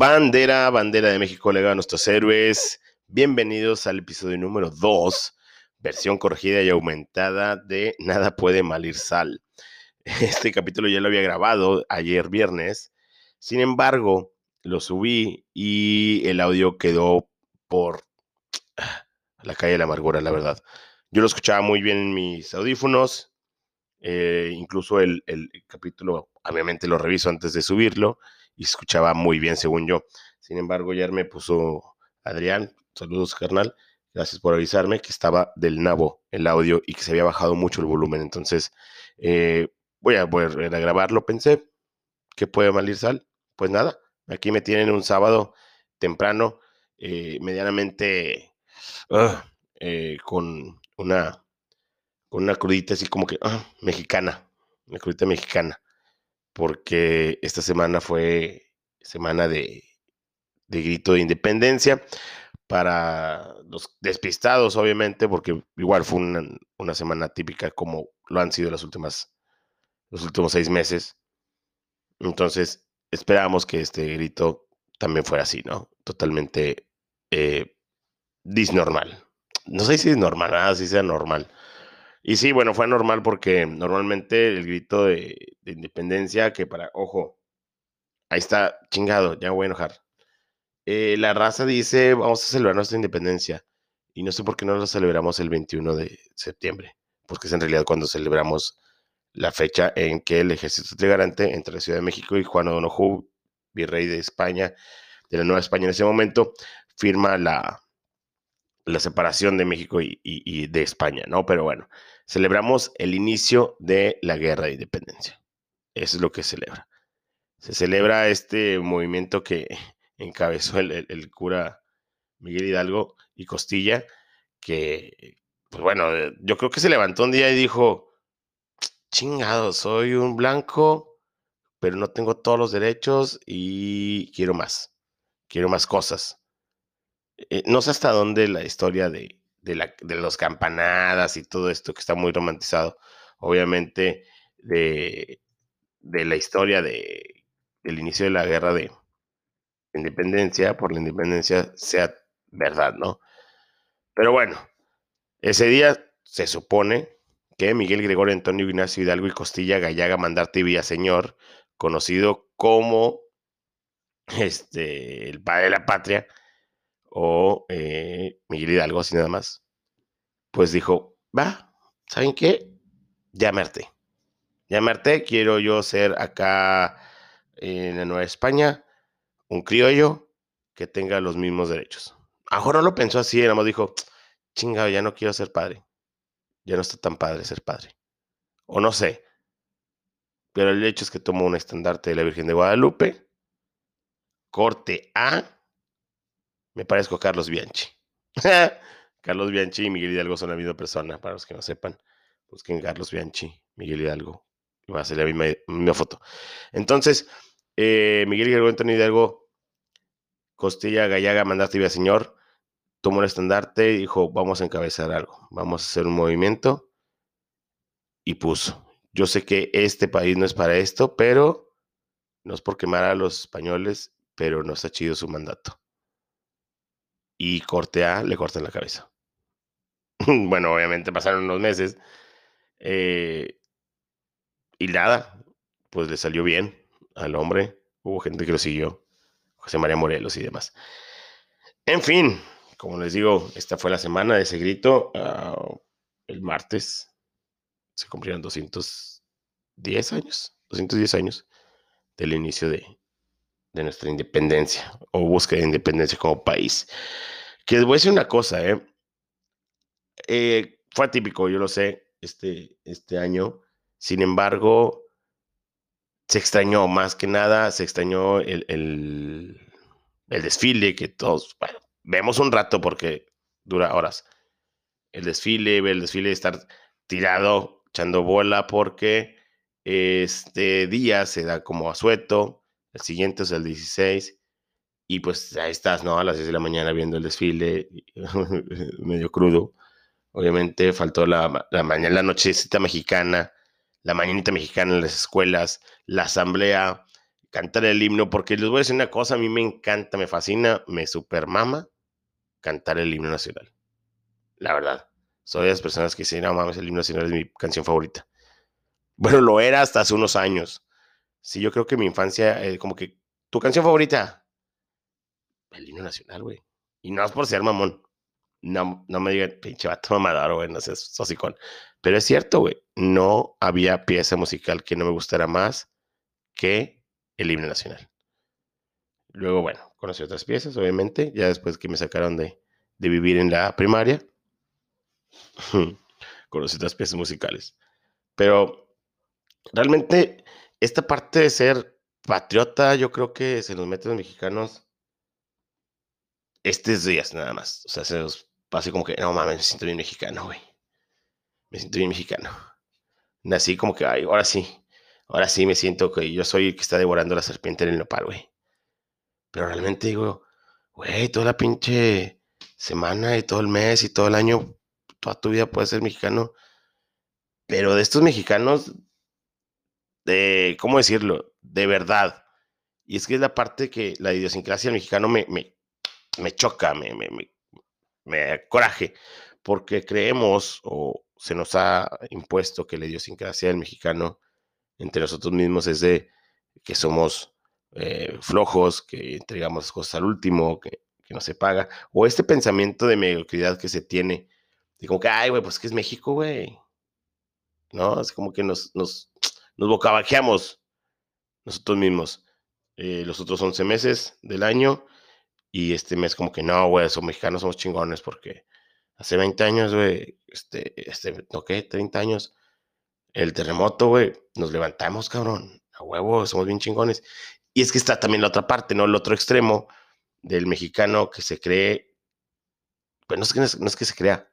Bandera, bandera de México, legado a nuestros héroes. Bienvenidos al episodio número 2, versión corregida y aumentada de Nada puede malir sal. Este capítulo ya lo había grabado ayer viernes, sin embargo, lo subí y el audio quedó por la calle de la amargura, la verdad. Yo lo escuchaba muy bien en mis audífonos, eh, incluso el, el capítulo, obviamente lo reviso antes de subirlo y escuchaba muy bien, según yo. Sin embargo, ayer me puso Adrián, saludos carnal, gracias por avisarme que estaba del nabo el audio y que se había bajado mucho el volumen. Entonces, eh, voy a volver a grabarlo, pensé. ¿Qué puede malir sal? Pues nada, aquí me tienen un sábado temprano, eh, medianamente ah, eh, con una con una crudita así como que ah, mexicana, una crudita mexicana porque esta semana fue semana de, grito de independencia para los despistados, obviamente, porque igual fue una, semana típica como lo han sido las últimas, los últimos seis meses. Entonces, esperamos que este grito también fuera así, ¿no? Totalmente eh, disnormal. No sé si es normal, nada, si sea normal. Y sí, bueno, fue normal porque normalmente el grito de, independencia, que para, ojo, ahí está, chingado, ya voy a enojar. Eh, la raza dice, vamos a celebrar nuestra independencia. Y no sé por qué no lo celebramos el 21 de septiembre, porque es en realidad cuando celebramos la fecha en que el ejército trigarante entre la Ciudad de México y Juan O'Donoghue, virrey de España, de la Nueva España en ese momento, firma la, la separación de México y, de España, ¿no? Pero bueno, celebramos el inicio de la guerra de independencia. Eso es lo que celebra. Se celebra este movimiento que encabezó el, cura Miguel Hidalgo y Costilla, que, pues bueno, eh, yo creo que se levantó un día y dijo, chingado, soy un blanco, pero no tengo todos los derechos y quiero más, quiero más cosas eh, no sé hasta dónde la historia de, de, los campanadas y todo esto que está muy romantizado, obviamente de, de la historia de, del inicio de la guerra de independencia, por la independencia, sea verdad, ¿no? Pero bueno, ese día se supone que Miguel Gregorio Antonio Ignacio Hidalgo y Costilla Gallaga Mandarte Señor, conocido como este, el padre de la patria, o eh, Miguel Hidalgo, así nada más, pues dijo, va, ¿saben qué? Llamarte. Llamarte, quiero yo ser acá en la Nueva España, un criollo que tenga los mismos derechos. Ahora no lo pensó así, nada más dijo, chingado, ya no quiero ser padre. Ya no está tan padre ser padre. O no sé. Pero el hecho es que tomó un estandarte de la Virgen de Guadalupe, corte A, me parezco Carlos Bianchi. Carlos Bianchi y Miguel Hidalgo son la misma persona, para los que no sepan. Busquen Carlos Bianchi, Miguel Hidalgo. Y va a ser la misma, foto. Entonces, eh, Miguel Hidalgo, Antonio Hidalgo, Costilla Gallaga, mandaste vía señor, tomó el estandarte y dijo, vamos a encabezar algo, vamos a hacer un movimiento. Y puso, yo sé que este país no es para esto, pero no es por quemar a los españoles, pero no está chido su mandato y corte A le cortan la cabeza. bueno, obviamente pasaron unos meses eh, y nada, pues le salió bien al hombre. Hubo gente que lo siguió, José María Morelos y demás. En fin, como les digo, esta fue la semana de ese grito. Ah, el martes se cumplieron 210 años, 210 años del inicio de, de nuestra independencia o búsqueda de independencia como país. Que les voy a decir una cosa, ¿eh? ¿eh? fue atípico, yo lo sé, este, este año. Sin embargo, se extrañó más que nada, se extrañó el, el, el desfile que todos, bueno, vemos un rato porque dura horas. El desfile, el desfile de estar tirado, echando bola porque este día se da como asueto el siguiente es el 16. Y pues ahí estás, ¿no? A las 6 de la mañana viendo el desfile, medio crudo. Obviamente faltó la, la mañana, la nochecita mexicana, la mañanita mexicana en las escuelas, la asamblea cantar el himno, porque les voy a decir una cosa, a mí me encanta, me fascina, me supermama cantar el himno nacional. La verdad. Soy de las personas que dicen, no mames, el himno nacional es mi canción favorita. Bueno, lo era hasta hace unos años. Sí, yo creo que mi infancia, eh, como que, ¿tu canción favorita? El himno nacional, güey. Y no es por ser mamón. No, no me digan, pinche vato mamador, güey, no sé, sosicón. Pero es cierto, güey. No había pieza musical que no me gustara más que el himno nacional. Luego, bueno, conocí otras piezas, obviamente, ya después que me sacaron de, de vivir en la primaria. conocí otras piezas musicales. Pero realmente esta parte de ser patriota, yo creo que se nos mete los mexicanos estos días nada más. O sea, se nos pasa como que, no mames, me siento bien mexicano, güey. Me siento bien mexicano. Nací como que, ay, ahora sí. Ahora sí me siento que yo soy el que está devorando la serpiente en el nopal, güey. Pero realmente digo, güey, toda la pinche semana y todo el mes y todo el año, toda tu vida puedes ser mexicano. Pero de estos mexicanos, de, ¿cómo decirlo? De verdad. Y es que es la parte que la idiosincrasia del mexicano me, me, me choca, me, me, me, coraje, porque creemos o se nos ha impuesto que la idiosincrasia del mexicano entre nosotros mismos es de que somos eh, flojos, que entregamos cosas al último, que, que, no se paga, o este pensamiento de mediocridad que se tiene, de como que, ay, güey, pues que es México, güey, ¿no? Es como que nos, nos bocabajeamos nosotros mismos. Eh, los otros 11 meses del año y este mes como que no, güey, somos mexicanos, somos chingones porque hace 20 años, güey, este, este, ¿no qué? 30 años, el terremoto, güey, nos levantamos, cabrón, a huevo, somos bien chingones. Y es que está también la otra parte, ¿no? El otro extremo del mexicano que se cree, pues no es que, no es que se crea,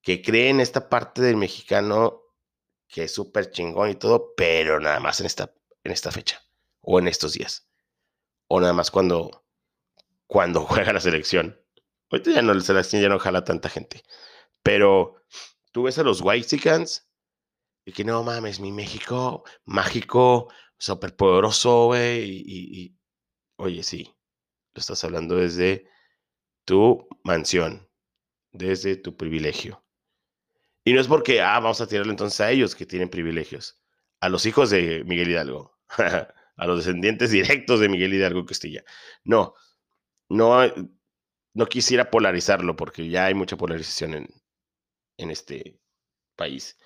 que cree en esta parte del mexicano que es súper chingón y todo, pero nada más en esta, en esta fecha o en estos días. O nada más cuando, cuando juega la selección. Ahorita ya no, la selección ya no jala tanta gente. Pero tú ves a los Whitexicans y que no mames, mi México mágico, súper poderoso, güey. Y, y, oye, sí, lo estás hablando desde tu mansión, desde tu privilegio. Y no es porque, ah, vamos a tirarle entonces a ellos que tienen privilegios, a los hijos de Miguel Hidalgo, a los descendientes directos de Miguel Hidalgo Castilla. No, no, no quisiera polarizarlo porque ya hay mucha polarización en, en este país,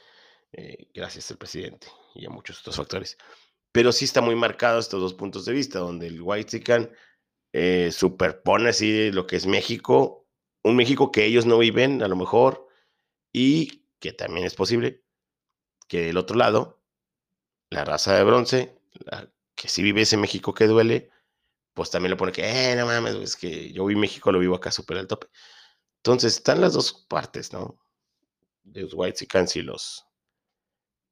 eh, gracias al presidente y a muchos otros factores. Pero sí está muy marcado estos dos puntos de vista, donde el White eh, superpone así lo que es México, un México que ellos no viven a lo mejor, y que también es posible que del otro lado, la raza de bronce, que sí vive ese México que duele, pues también le pone que, eh, no mames, es que yo vi México, lo vivo acá súper al tope. Entonces, están las dos partes, ¿no? Los whites y los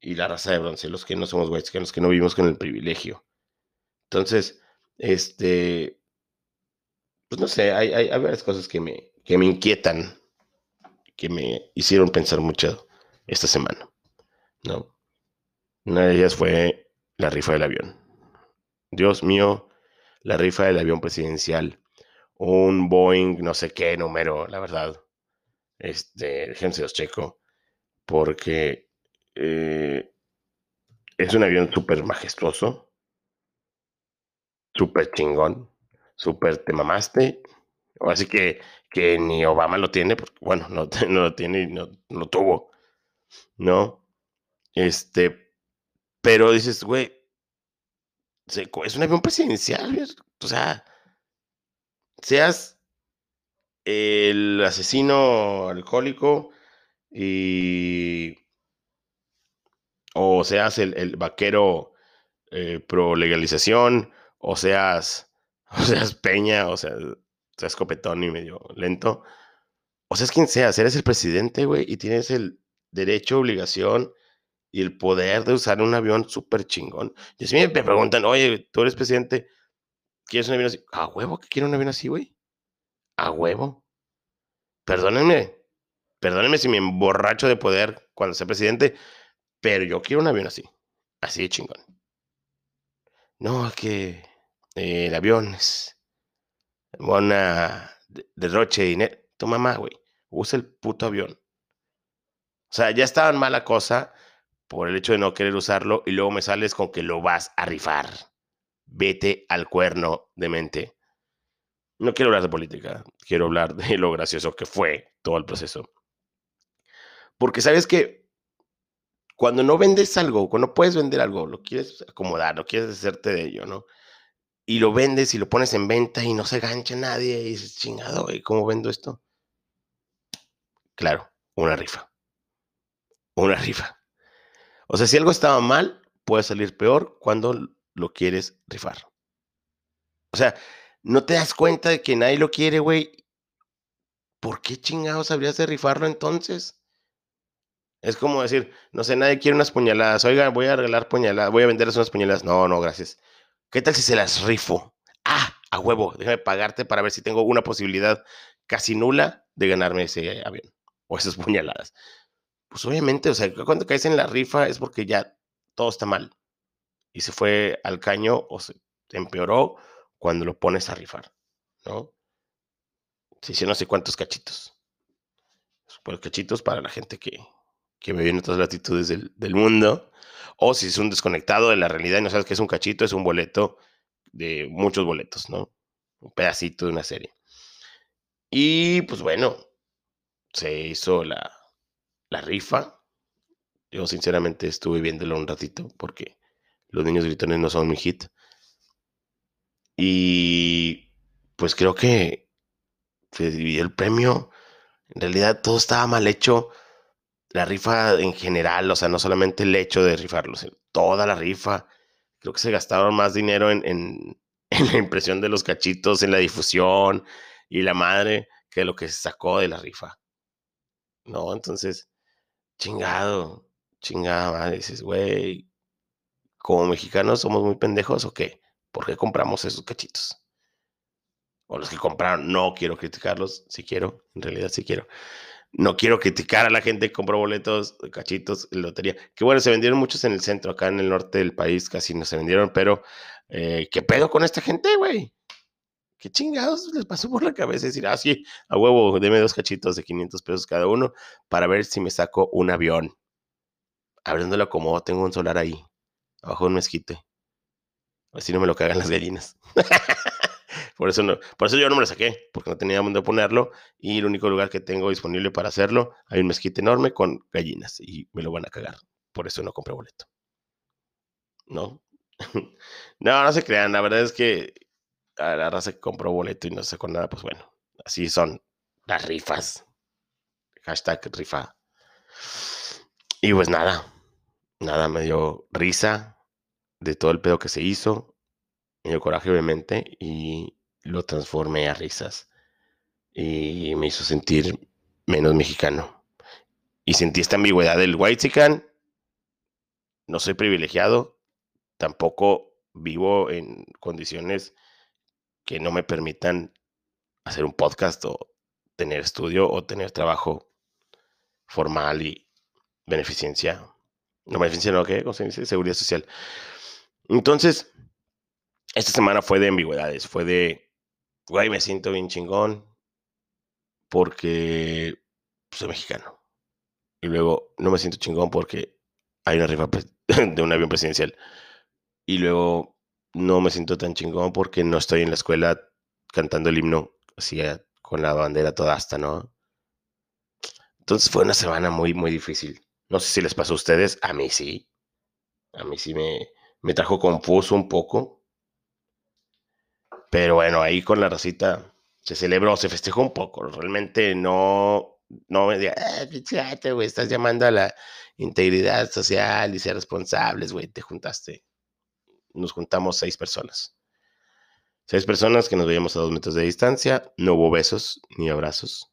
y la raza de bronce, los que no somos whites, los que no vivimos con el privilegio. Entonces, este, pues no sé, hay, hay, hay varias cosas que me, que me inquietan, que me hicieron pensar mucho esta semana, ¿no? Una de ellas fue la rifa del avión. Dios mío, la rifa del avión presidencial, un Boeing, no sé qué número, la verdad. Este, déjense los checo, porque eh, es un avión súper majestuoso, súper chingón, súper te mamaste. Así que, que ni Obama lo tiene, porque bueno, no, no lo tiene y no, no tuvo, ¿no? Este, pero dices, güey, es un avión presidencial, o sea, seas el asesino alcohólico y o seas el, vaquero eh, pro legalización, o seas, o seas peña, o sea, seas copetón y medio lento, o seas quien seas, eres el presidente, güey, y tienes el derecho, obligación y el poder de usar un avión súper chingón. Y si me preguntan, oye, tú eres presidente, ¿quieres un avión así? ¿A huevo que quiero un avión así, güey? ¿A huevo? Perdónenme, perdónenme si me emborracho de poder cuando sea presidente, pero yo quiero un avión así, así de chingón. No, es que eh, el avión es una derroche de dinero. Tu mamá, güey, usa el puto avión. O sea, ya estaba en mala cosa por el hecho de no querer usarlo y luego me sales con que lo vas a rifar. Vete al cuerno de mente. No quiero hablar de política, quiero hablar de lo gracioso que fue todo el proceso. Porque sabes que cuando no vendes algo, cuando puedes vender algo, lo quieres acomodar, no quieres hacerte de ello, ¿no? Y lo vendes y lo pones en venta y no se gancha nadie y dices, chingado, ¿y cómo vendo esto? Claro, una rifa una rifa. O sea, si algo estaba mal, puede salir peor cuando lo quieres rifar. O sea, no te das cuenta de que nadie lo quiere, güey. ¿Por qué chingados habrías de rifarlo entonces? Es como decir, no sé, nadie quiere unas puñaladas. Oiga, voy a regalar puñaladas, voy a venderles unas puñaladas. No, no, gracias. ¿Qué tal si se las rifo? Ah, a huevo, déjame pagarte para ver si tengo una posibilidad casi nula de ganarme ese avión o esas puñaladas pues obviamente, o sea, cuando caes en la rifa es porque ya todo está mal. Y se fue al caño o se empeoró cuando lo pones a rifar, ¿no? Se hicieron no sé cuántos cachitos. Pues cachitos para la gente que, que me viene en otras latitudes del, del, mundo. O si es un desconectado de la realidad y no sabes qué es un cachito, es un boleto de muchos boletos, ¿no? Un pedacito de una serie. Y pues bueno, se hizo la, la rifa. Yo sinceramente estuve viéndolo un ratito porque los niños gritones no son mi hit. Y pues creo que se dividió el premio. En realidad todo estaba mal hecho. La rifa en general, o sea, no solamente el hecho de rifarlo, toda la rifa. Creo que se gastaron más dinero en, en, en la impresión de los cachitos, en la difusión y la madre, que lo que se sacó de la rifa. ¿No? Entonces, chingado, chingada Dices, güey, como mexicanos somos muy pendejos o qué? ¿Por qué compramos esos cachitos? O los que compraron, no quiero criticarlos, si quiero, en realidad sí quiero. No quiero criticar a la gente que compró boletos, cachitos, lotería. Que bueno, se vendieron muchos en el centro, acá en el norte del país casi no se vendieron, pero eh, ¿qué pedo con esta gente, güey? ¿Qué chingados les pasó por la cabeza decir, ah, sí, a huevo, deme dos cachitos de 500 pesos cada uno para ver si me saco un avión? Abriéndolo como tengo un solar ahí, abajo de un mezquite. Así no me lo cagan las gallinas. por, eso por eso yo no me lo saqué, porque no tenía dónde ponerlo y el único lugar que tengo disponible para hacerlo, hay un mezquite enorme con gallinas y me lo van a cagar. Por eso no compré boleto. ¿No? no, no se crean. La verdad es que a la raza que compró boleto y no sacó nada, pues bueno, así son las rifas. Hashtag rifa. Y pues nada, nada, me dio risa de todo el pedo que se hizo, me dio coraje obviamente y lo transformé a risas. Y me hizo sentir menos mexicano. Y sentí esta ambigüedad del white No soy privilegiado, tampoco vivo en condiciones que no me permitan hacer un podcast o tener estudio o tener trabajo formal y beneficencia. No beneficencia, no, ¿qué? Seguridad social. Entonces, esta semana fue de ambigüedades, fue de, güey, me siento bien chingón porque soy mexicano. Y luego, no me siento chingón porque hay una rifa de un avión presidencial. Y luego, no me siento tan chingón porque no estoy en la escuela cantando el himno así eh, con la bandera toda hasta, ¿no? Entonces fue una semana muy, muy difícil. No sé si les pasó a ustedes, a mí sí. A mí sí me, me trajo confuso un poco. Pero bueno, ahí con la racita se celebró, se festejó un poco. Realmente no, no me diga, eh, güey, estás llamando a la integridad social y ser responsables, güey, te juntaste nos juntamos seis personas. Seis personas que nos veíamos a dos metros de distancia. No hubo besos ni abrazos.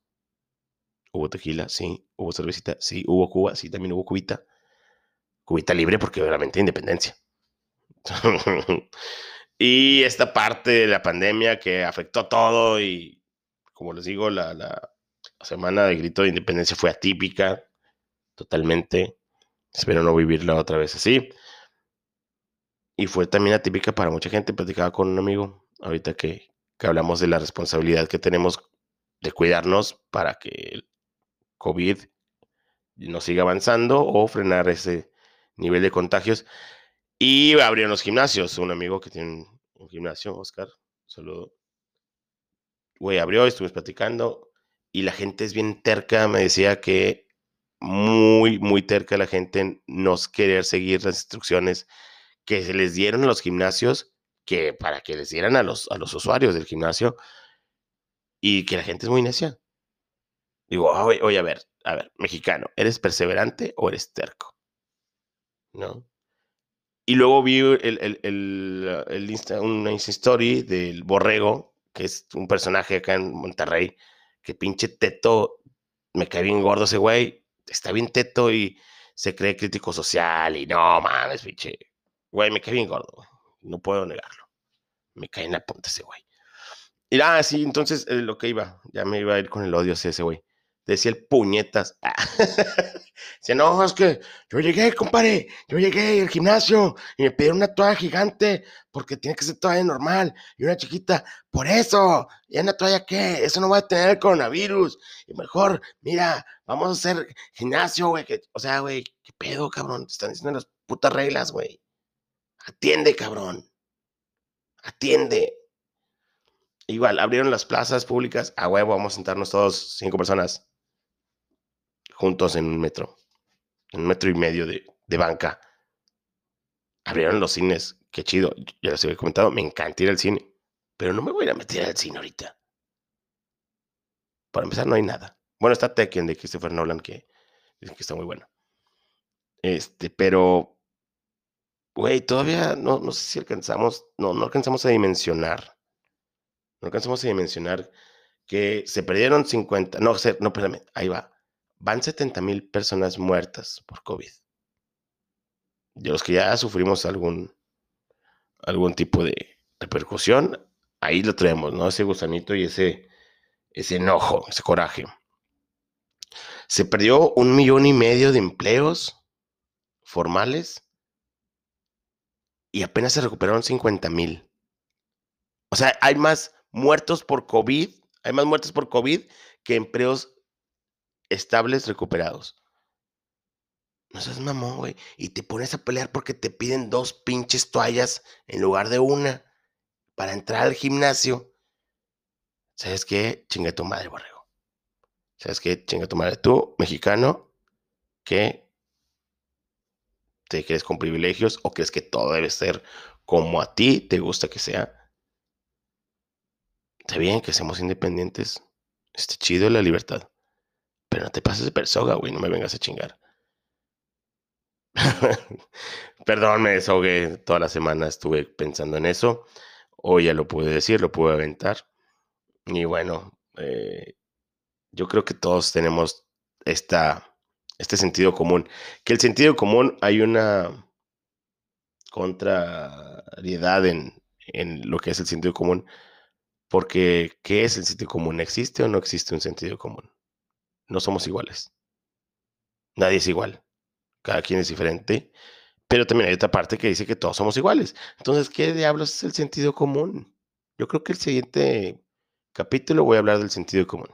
Hubo tequila, sí. Hubo cervecita, sí. Hubo Cuba, sí. También hubo cubita. Cubita libre porque obviamente independencia. y esta parte de la pandemia que afectó todo y, como les digo, la, la semana de grito de independencia fue atípica, totalmente. Espero no vivirla otra vez así. Y fue también atípica para mucha gente. Platicaba con un amigo ahorita que, que hablamos de la responsabilidad que tenemos de cuidarnos para que el COVID no siga avanzando o frenar ese nivel de contagios. Y abrieron los gimnasios. Un amigo que tiene un, gimnasio, Oscar, saludo. Güey, abrió, estuvimos platicando y la gente es bien terca. Me decía que muy, muy terca la gente no querer seguir las instrucciones que se les dieron a los gimnasios, que para que les dieran a los, a los usuarios del gimnasio y que la gente es muy necia. Digo, oye, a ver, a ver, mexicano, ¿eres perseverante o eres terco? ¿No? Y luego vi el, el, el, el una Story del Borrego, que es un personaje acá en Monterrey, que pinche teto, me cae bien gordo ese güey, está bien teto y se cree crítico social y no mames, pinche, güey, me cae bien gordo, no puedo negarlo. Me cae en la punta ese güey. Y ah, sí, entonces eh, lo que iba, ya me iba a ir con el odio hacia ese güey decía el puñetas. Dice, no, es que yo llegué, compadre, yo llegué al gimnasio y me pidieron una toalla gigante porque tiene que ser toalla normal y una chiquita. Por eso, ¿y una toalla qué? Eso no va a tener coronavirus. Y mejor, mira, vamos a hacer gimnasio, güey. O sea, güey, ¿qué pedo, cabrón? Te están diciendo las putas reglas, güey. Atiende, cabrón. Atiende. Igual, abrieron las plazas públicas. A huevo, vamos a sentarnos todos, cinco personas juntos en un metro, en un metro y medio de, banca. Abrieron los cines, qué chido. Ya les había comentado, me encanta ir al cine, pero no me voy a meter al cine ahorita. Para empezar, no hay nada. Bueno, está Tekken de Christopher Nolan, que que está muy bueno. Este, pero, güey, todavía no, no sé si alcanzamos, no, no alcanzamos a dimensionar. No alcanzamos a dimensionar que se perdieron 50, no, no, espérame, ahí va van 70 mil personas muertas por COVID. De los que ya sufrimos algún, algún tipo de repercusión, ahí lo traemos, ¿no? Ese gusanito y ese, ese enojo, ese coraje. Se perdió un millón y medio de empleos formales y apenas se recuperaron 50 mil. O sea, hay más muertos por COVID, hay más muertos por COVID que empleos estables recuperados. No seas mamón, güey. Y te pones a pelear porque te piden dos pinches toallas en lugar de una para entrar al gimnasio. ¿Sabes qué? Chinga tu madre, borrego. ¿Sabes qué? Chinga tu madre. Tú, mexicano, que te crees con privilegios o crees que todo debe ser como a ti te gusta que sea. Está bien que seamos independientes. Está chido la libertad. Pero no te pases de persona, güey, no me vengas a chingar. Perdón, me desahogué toda la semana, estuve pensando en eso. Hoy ya lo pude decir, lo pude aventar. Y bueno, eh, yo creo que todos tenemos esta, este sentido común. Que el sentido común hay una contrariedad en, en lo que es el sentido común. Porque, ¿qué es el sentido común? ¿Existe o no existe un sentido común? No somos iguales. Nadie es igual. Cada quien es diferente. Pero también hay otra parte que dice que todos somos iguales. Entonces, ¿qué diablos es el sentido común? Yo creo que el siguiente capítulo voy a hablar del sentido común.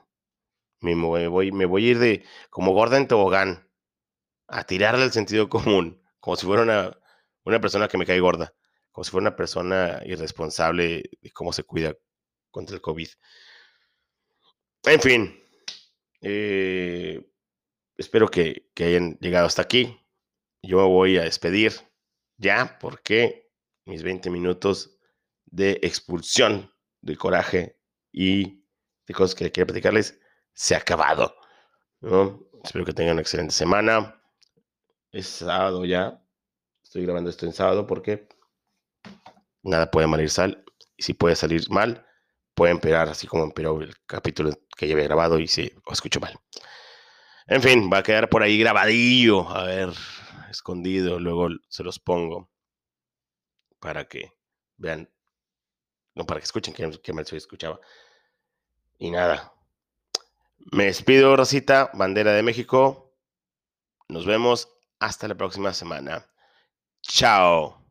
Me voy, me voy a ir de como gorda en tobogán a tirarle al sentido común, como si fuera una, una persona que me cae gorda, como si fuera una persona irresponsable de cómo se cuida contra el COVID. En fin, eh, espero que, hayan llegado hasta aquí. Yo me voy a despedir ya porque mis 20 minutos de expulsión de coraje y de cosas que quiero platicarles se ha acabado. Espero que tengan una excelente semana. Es sábado ya. Estoy grabando esto en sábado porque nada puede malir sal. Y si puede salir mal, puede empeorar, así como empeoró el capítulo que ya grabado y si lo escucho mal. En fin, va a quedar por ahí grabadillo, a ver, escondido, luego se los pongo para que vean, no, para que escuchen que, que me escuchaba. Y nada, me despido, Rosita, bandera de México. Nos vemos hasta la próxima semana. Chao.